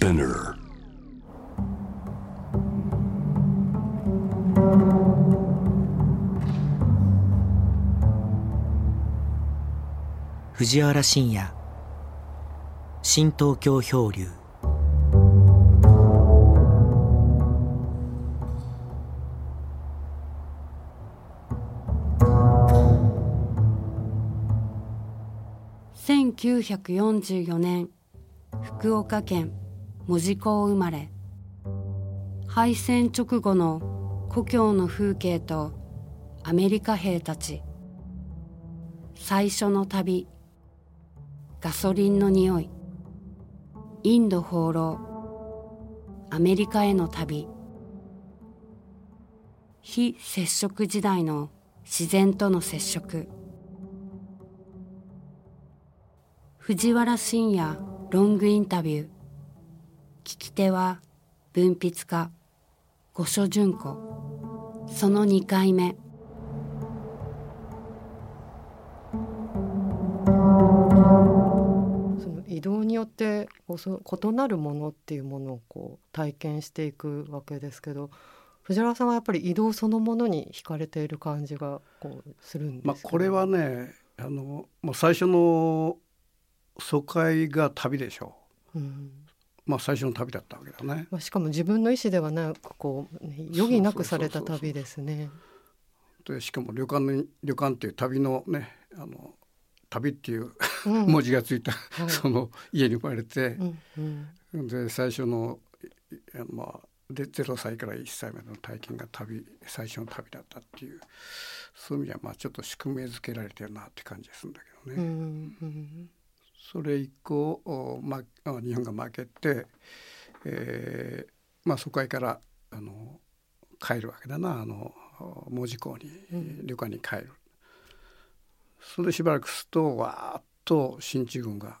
Spinner. 藤原信也新東京漂流1944年福岡県門司港生まれ。敗戦直後の故郷の風景とアメリカ兵たち。最初の旅。ガソリンの匂い。インド放浪。アメリカへの旅。非接触時代の自然との接触。藤原信也ロングインタビュー。聞き手は文筆家五所純子。その2回目。その移動によってこうその異なるものっていうものをこう体験していくわけですけど藤原さんはやっぱり移動そのものに惹かれている感じがこうするんですまあ、これはねあのもう最初の疎開が旅でしょう。ん。う、まあ、最初の旅だったわけだね。まあ、しかも自分の意思ではなくこうね余儀なくされた旅ですね。でしかも旅館の旅館っていう旅のねあの旅っていううん文字がついた、はいその家に生まれてう、んうんで最初のまあで0歳から1歳までの体験が旅最初の旅だったっていうそういう意味ではまあちょっと宿命づけられてるなって感じがするんだけどね。うんうんそれ以降、おま、あ日本が負けて、えーまあ、疎開からあの帰るわけだなあの門司港に、うん旅館に帰る。それでしばらくするとわーっと進駐軍が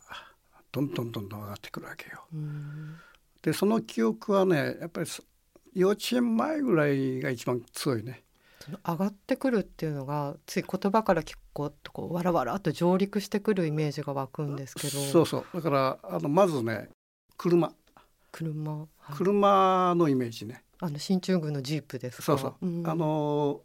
どんどんどんどん上がってくるわけよ。うんでその記憶はねやっぱりそ幼稚園前ぐらいが一番強いね。その上がってくるっていうのがつい言葉から聞くとこうわらわらっと上陸してくるイメージが湧くんですけど。そうそう。だからあのまずね車。車、はい。車のイメージね。あの進駐軍のジープですか？そうそう、ん。あの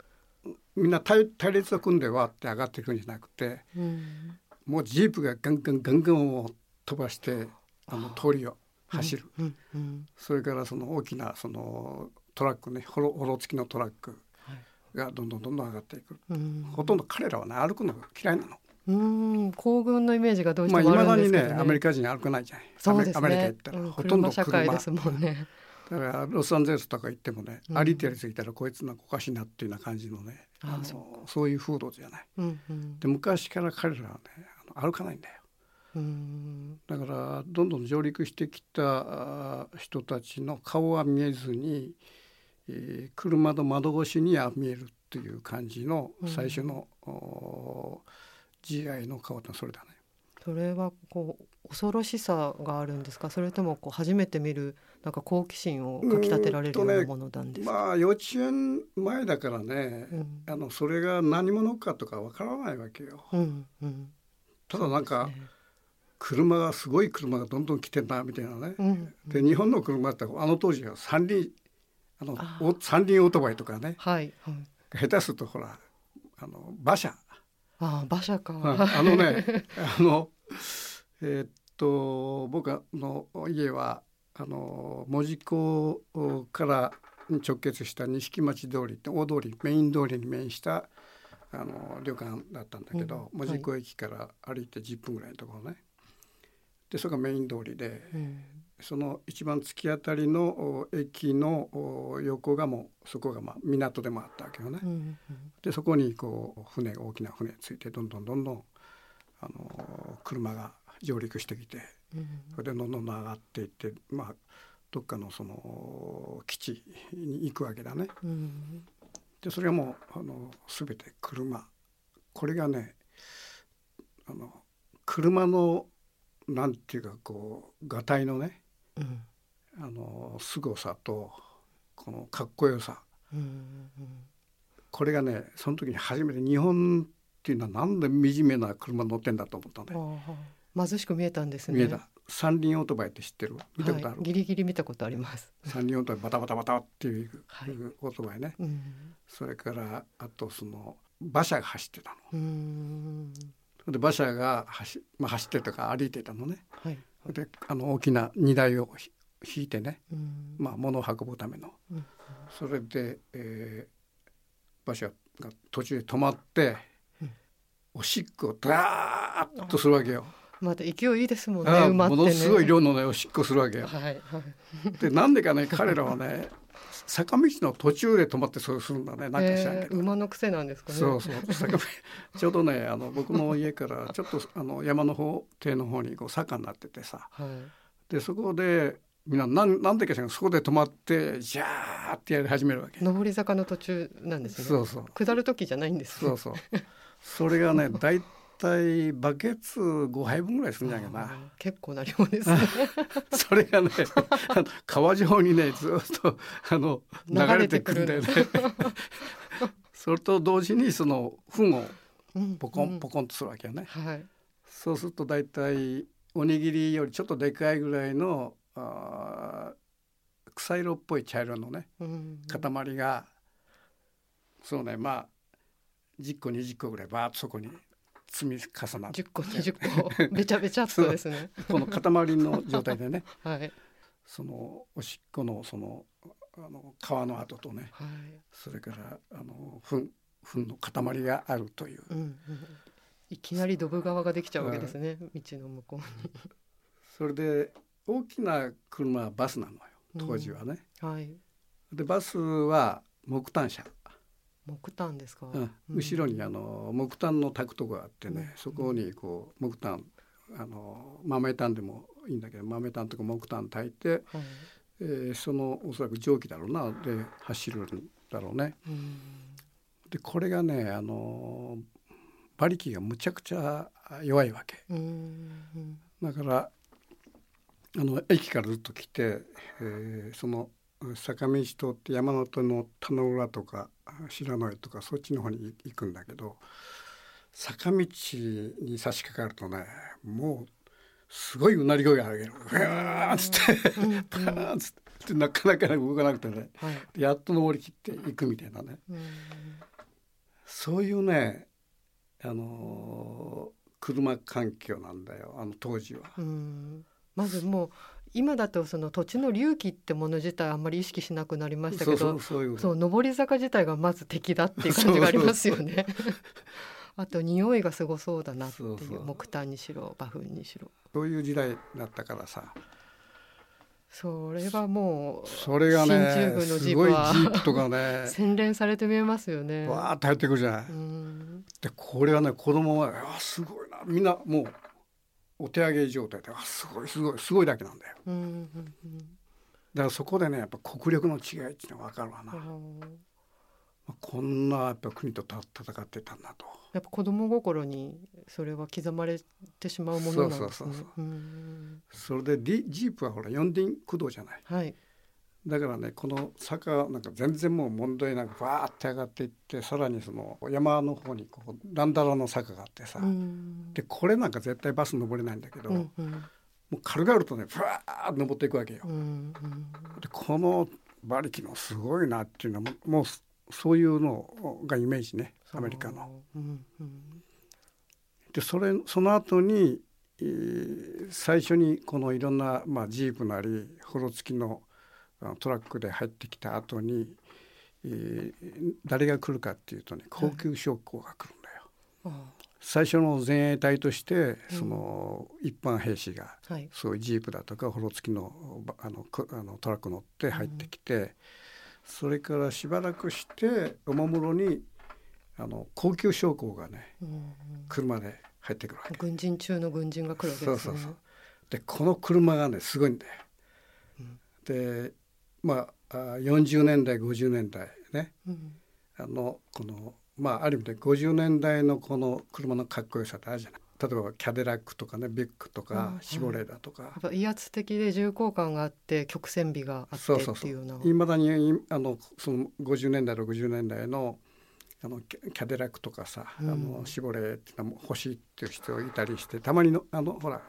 みんな隊隊列を組んでわって上がっていくんじゃなくてうん。もうジープがガンガンガンガンを飛ばしてあの通りを走る、うん。うん。それからその大きなそのトラックねホロホロ付きのトラックがどんどんどんどん上がっていく、うん。ほとんど彼らはね歩くのが嫌いなの。うん。皇軍のイメージがどうしてまあいもあまだにるんですけどね。ねアメリカ人歩かないじゃない。そうですね。アメリカ行ったら、うん。ほとんど車社会ですもんね。だからロサンゼルスとか行ってもね、うん。歩いてやりすぎたらこいつなんかおかしいなっていうような感じのねああのそうそういう風土じゃない。うんうん。で昔から彼らはねあの歩かないんだよ。うん。だからどんどん上陸してきた人たちの顔は見えずに、えー車の窓越しには見えるっていう感じのうん最初の、おー GI の顔ってそれだね。それはこう恐ろしさがあるんですか？それともこう初めて見るなんか好奇心をかき立てられるようなものなんですか？まあ幼稚園前だからね、うんあのそれが何者かとかわからないわけよ。うんうん。ただなんか車がすごい車がどんどん来てんなみたいなね。うんで日本の車ってあの当時は三輪あの三輪オートバイとかね。はいはい。下手するとほらあの馬車、ああ馬車か。うん。あのね あのえーっと僕の家はあの門司港から直結した錦町通りって大通りメイン通りに面したあの旅館だったんだけど、うん。門司港駅から歩いて10分ぐらいのところね。でそこがメイン通りで、うんその一番突き当たりのお駅のお横がもうそこがまあ港でもあったわけよね。うんうんでそこにこう船大きな船ついてどんどんどんどんあの車が上陸してきてうんそれでどんどんどん上がっていってまあどっかのその基地に行くわけだね。うんでそれはもうあの全て車これがねあの車のなんていうかこうがたいのねうんあの凄さとこのかっこよさうんうんこれがねその時に初めて日本っていうのはなんで惨めな車乗ってんだと思ったんだよ。ああ貧しく見えたんですね。三輪オートバイって知ってる？見たことある、はい、ギリギリ見たことあります。三輪オートバイバタバタバタっていうはいオートバイね、うん。それからあとその馬車が走ってたの。で馬車が走,、まあ、走ってたか歩いてたのねはい。であの大きな荷台をひ引いてね、うん。まあ、物を運ぶためのうんそれで、えー馬車が途中で止まって、うんおしっこをダーッとするわけよ。また勢いいいですもんね。ね。ものすごい量のねおしっこするわけよ。はいはい。でなんでかね彼らはね坂道の途中で止まってそうするんだねなんか知らんけど。えー馬の癖なんですかね。そうそう坂道 ちょうどねあの僕の家から ちょっとあの山の方堤の方にこう坂になっててさはい。でそこでみんななんなんでかしらんそこで止まってジャーってやり始めるわけ。上り坂の途中なんですね。そうそう下る時じゃないんですね。そうそうそれがねだ いたいバケツ5杯分ぐらいするんじゃないかな。結構な量ですね。それがね川上にねずっとあの流れてくるんだよね。それと同時にその糞をうんポコンうんポコンとするわけよね。はい。そうすると大体おにぎりよりちょっとでかいぐらいのあー草色っぽい茶色のねうん塊がそうねまあ10個20個ぐらいバーッとそこに積み重なって10個20個べちゃべちゃっとですね。この塊の状態でね はいそのおしっこのそのあの皮の跡とねはい。それからあの糞糞の塊があるといううんうん。いきなりドブ川ができちゃうわけですね。道の向こそれで大きな車はバスなのよ当時はね。うに。はい。でバスは木炭車、木炭ですか？うん後ろにあの木炭の炊くとこがあってね、うんそこにこう木炭あの豆炭でもいいんだけど豆炭とか木炭炊いて、はい。えーそのおそらく蒸気だろうなで走るんだろうね。うん。でこれがねあの馬力がむちゃくちゃ弱いわけうん。だからあの駅からずっと来て、えーその坂道通って山手の田野浦とか白野江とかそっちの方に行くんだけど坂道に差し掛かるとねもうすごいうなり声が上げる「うわーっつってうん「パーン」っつってなかなか動かなくてね。はい。やっと登りきっていくみたいなね。うん。そういうねあのー車環境なんだよあの当時は。うんまずもう今だとその土地の隆起ってもの自体あんまり意識しなくなりましたけどそうそうそういう。そう上り坂自体がまず敵だっていう感じがありますよね。あと匂いがすごそうだなっていう木炭にしろ馬糞にしろ。そういう時代だったからさ。それはもうそれが進ね駐軍のジすごいジープはープとかね 洗練されて見えますよね。わーって入ってくるじゃない。うん。でこれはね子供は「あすごいな」みんなもうお手上げ状態で「あすごいすごいすごい」だけなんだよ。うんうんだからそこでねやっぱ国力の違いっていうのが分かるわな。うんまあこんなやっぱ国とた戦ってたんだと。やっぱ子供心にそれは刻まれてしまうものなんですねそうそうそう。そううんそれでディジープはほら四輪駆動じゃない。はい。だからねこの坂なんか全然もう問題なくバーって上がっていってさらにその山の方にこうランダラの坂があってさ、うん。でこれなんか絶対バス登れないんだけど、うんうん。もう軽々とねふわーって登っていくわけよ。うんうん。でこの馬力のすごいなっていうのはもうそういうのがイメージねアメリカの。うんうん。でそれその後に、えー最初にこのいろんな、まあ、ジープなりホロ付きのトラックで入ってきた後に、えー誰が来るかっていうとね高級将校が来るんだよ。あ最初の前衛隊としてその一般兵士があはい。そういうジープだとかホロ付きのばあのくあのトラック乗って入ってきて、それからしばらくしておもむろにあの高級将校がねうんうん車で入ってくるわけ。軍人中の軍人が来るわけですね。そうそうそうでこの車がねすごいんだよ。でまああ40年代50年代ね。うん。あのこのまあある意味で50年代のこの車のかっこよさってあるじゃない。例えばキャデラックとかねビッグとうんうんかシボレーだとか、やっぱ威圧的で重厚感があって曲線美があってっていうような。いまだにいあのその50年代60年代のあのキャデラックとかさ、うん。あのシボレーっていうのも欲しいっていう人いたりしてたまにのあのほら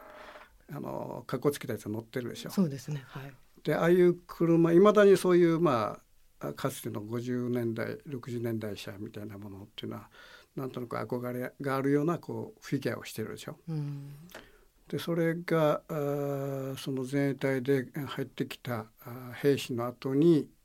あのかっこつけたやつ乗ってるでしょ。そうですね。はいでああいう車いまだにそういうまあかつての50年代60年代車みたいなものっていうのはなんとなく憧れがあるようなこうフィギュアをしてるでしょ。うんでそれがあーその前衛隊で入ってきた兵士の後に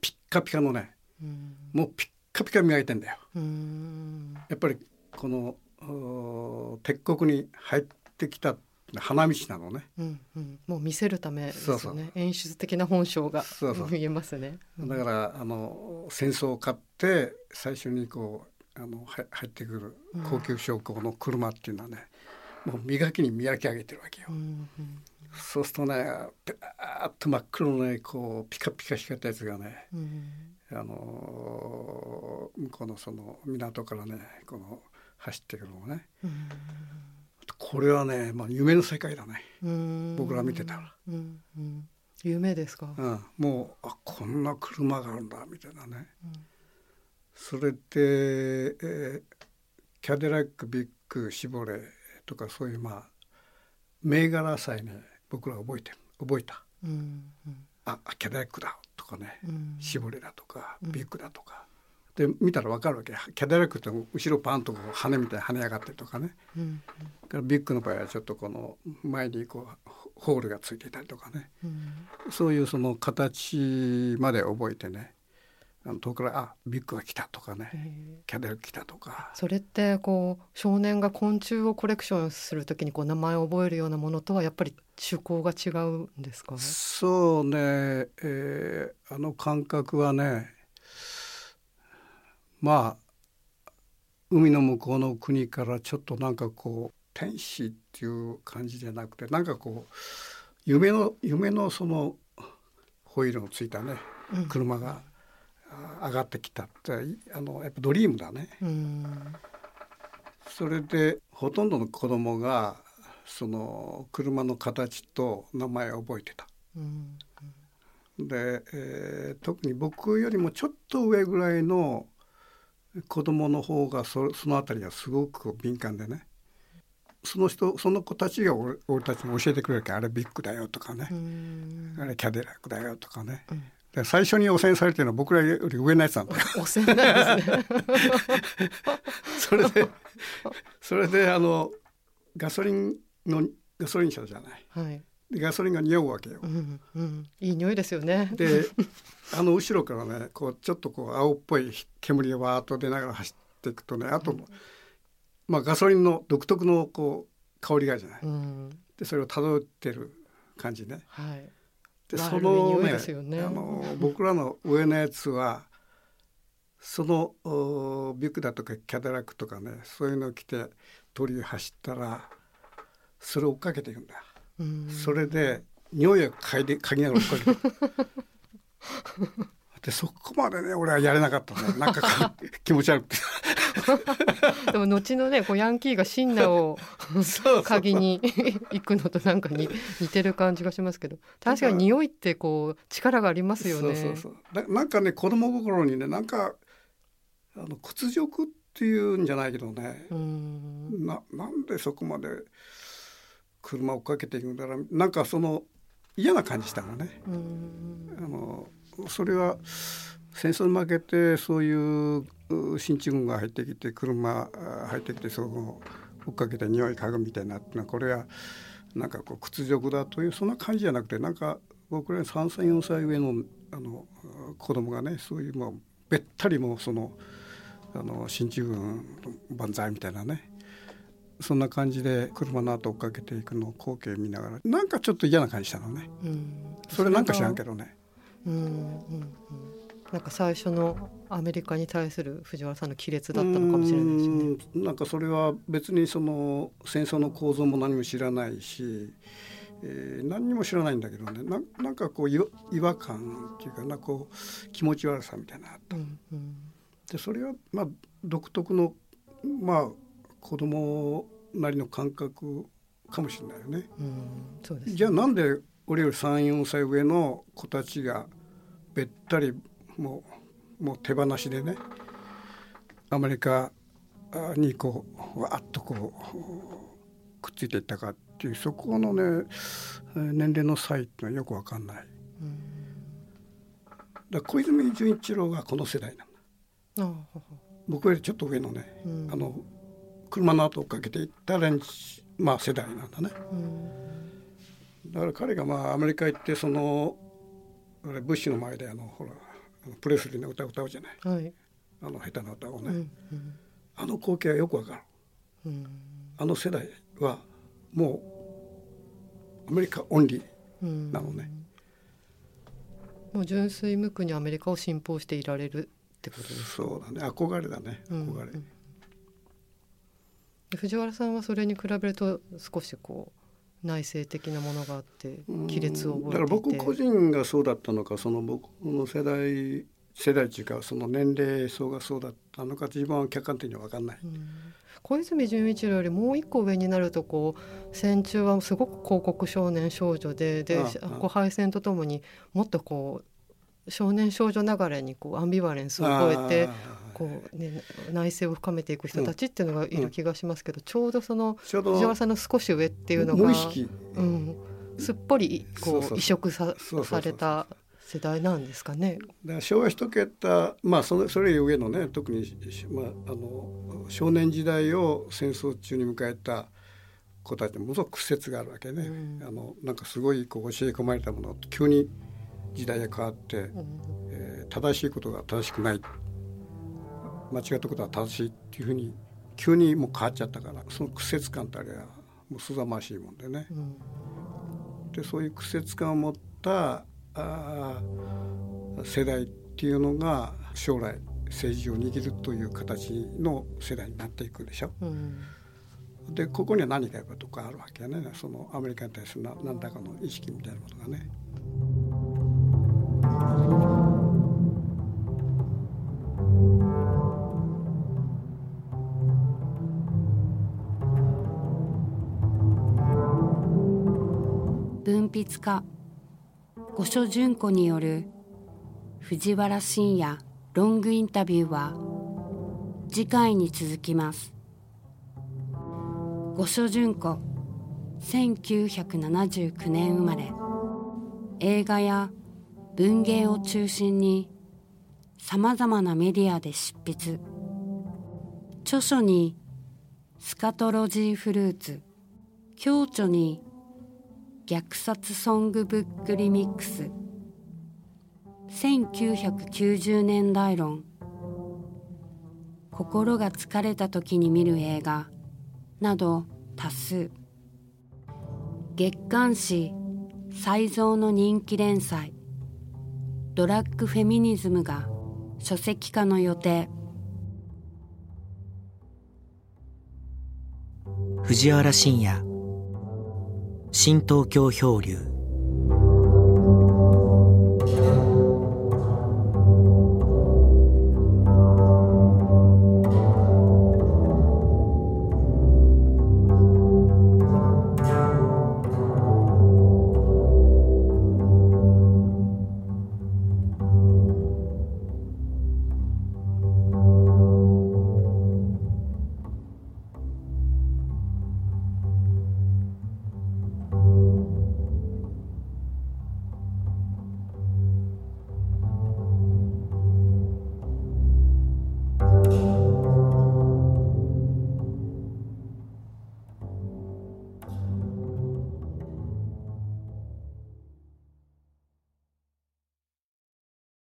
ピッカピカのねうんもうピッカピカ磨いてんだよ。うんやっぱりこのお鉄国に入ってきた花道なのね。うんうん。もう見せるためですよね。そうそう。演出的な本性が見えますね。だからあの戦争を買って最初にこうあのは入ってくる高級将校の車っていうのはね、もう磨きに磨き上げてるわけよ。うんそうするとねペラーっと真っ黒のねこうピカピカ光ったやつがねうんあの向こうのその港からねこの走ってくるのね。うんこれはね、まあ、夢の世界だね、うん。僕ら見てたら、うんうん。夢ですか？うん、もうあこんな車があるんだみたいなね。うん。それで、えーキャデラックビッグシボレーとかそういうまあ銘柄さえね僕ら覚えてる。覚えた。うんあキャデラックだとかね、うん。シボレーだとかうん。ビッグだとか、で見たら分かるわけ。キャデラックって後ろパンとこう羽みたいに跳ね上がってるとかね。うんからビッグの場合はちょっとこの前にこうホールがついていたりとかね。うん。そういうその形まで覚えてね。あの遠くからあビッグが来たとかね、キャデラック来たとか。それってこう少年が昆虫をコレクションするときにこう名前を覚えるようなものとはやっぱり趣向が違うんですか？そうね、えーあの感覚はねまあ海の向こうの国からちょっとなんかこう天使っていう感じじゃなくてなんかこう夢の夢のそのホイールのついたねうん車があ上がってきたってあのやっぱドリームだね。うんそれでほとんどの子供がその車の形と名前を覚えてた。うんで、えー特に僕よりもちょっと上ぐらいの子供の方がそその辺りがすごく敏感でね。その人その子たちが俺俺たちに教えてくれるからあれビッグだよとかね。う、ん。あれキャデラックだよとかね、うん。で最初に汚染されてるのは僕らより上のやつなんだよ。汚染なんですね。それでそれであのガソリンのガソリン車じゃない。はいでガソリンが匂うわけよう。んうんいい匂いですよねであの後ろからねこうちょっとこう青っぽい煙がわーっと出ながら走っていくとねあと、まあ、ガソリンの独特のこう香りがあるじゃない。うんでそれを漂ってる感じね。はいでそのねねあの僕らの上のやつはそのおビュックだとかキャデラックとかねそういうのを着て鳥居走ったらそれを追っかけていくんだ。うんそれで匂いを嗅いで嗅ぎながら追っかけて。でそこまでね俺はやれなかったねなんかか気持ち悪くて。でも後のねこうヤンキーがシンナを鍵に行くのとなんかに似てる感じがしますけど。確かに匂いってこう力がありますよね。そうそうそう。ななんかね子供心にねなんかあの屈辱っていうんじゃないけどね、うん。ななんでそこまで車を追っかけていくんだろうなんかその嫌な感じしたのね。うんあのそれは戦争に負けてそういうう進駐軍が入ってきて車あ入ってきてその追っかけて匂い嗅ぐみたいなってのはこれはなんかこう屈辱だというそんな感じじゃなくてなんか僕ら3歳4歳上のあの子供がねそういうもうべったりもうそのあの進駐軍万歳みたいなねそんな感じで車の後追っかけていくのを光景見ながらなんかちょっと嫌な感じしたのね。うん。それなんか知らんけどね。うんうんうんなんか最初のアメリカに対する藤原さんの亀裂だったのかもしれないですよね。うん。なんかそれは別にその戦争の構造も何も知らないし、えー何にも知らないんだけどね。ななんかこう違和違和感っていうかなこう気持ち悪さみたいなのあった。うんうん。でそれはまあ独特のまあ子供なりの感覚かもしれないよね。うんねじゃあなんで俺より34歳上の子たちがべったりもうもう手放しでねアメリカにこうわっとこうくっついていったかっていうそこのね年齢の差異ってのはよく分かんない。だ小泉純一郎がこの世代なんだ。僕よりちょっと上のね、あの車の後をかけていった連まあ世代なんだね。だから彼がまあアメリカ行ってそのブッシュの前であのほらプレスリーの歌を歌うじゃない、はい、あの下手な歌をね、うんうん、あの光景はよくわかる、うん、あの世代はもうアメリカオンリーなのね、もう純粋無垢にアメリカを信奉していられるってことですか？そうだね。憧れだね。憧れ、うん。うん、藤原さんはそれに比べると少しこう内省的なものがあって亀裂を覚えてだから僕個人がそうだったのかその僕の世代世代っていうかその年齢層がそうだったのか自分は客観的には分かんない。小泉純一郎よりもう一個上になるとこう戦中はすごく広告少年少女ででこう敗戦とともにもっとこう少年少女ながらにこうアンビバレンスを超えてこう、ね、内政を深めていく人たちっていうのがいる気がしますけど、うん、ちょうどその藤原さんの少し上っていうのが、うん、すっぽりこう移植さされた世代なんですかね。だ昭和一桁まあそのそれより上のね特に、まあ、あの少年時代を戦争中に迎えた子たちものすごく屈折があるわけね。うん、あのなんかすごいこう教え込まれたものと急に時代が変わって、うん、えー、正しいことが正しくない間違ったことは正しいっていうふうに急にもう変わっちゃったからその屈折感ってあれはもうすざましいもんでね。うん、でそういう屈折感を持ったあ世代っていうのが将来政治を握るという形の世代になっていくでしょ。うん、でここには何かやっぱとかあるわけやねそのアメリカに対する何らかの意識みたいなことがね。家五所淳子による藤原信也ロングインタビューは次回に続きます。五所淳子1979年生まれ。映画や文芸を中心にさまざまなメディアで執筆。著書にスカトロジーフルーツ。共著に虐殺ソングブックリミックス。1990年代論。心が疲れた時に見る映画。など多数。月刊誌。再造の人気連載。ドラッグフェミニズムが書籍化の予定。藤原信也。新東京漂流。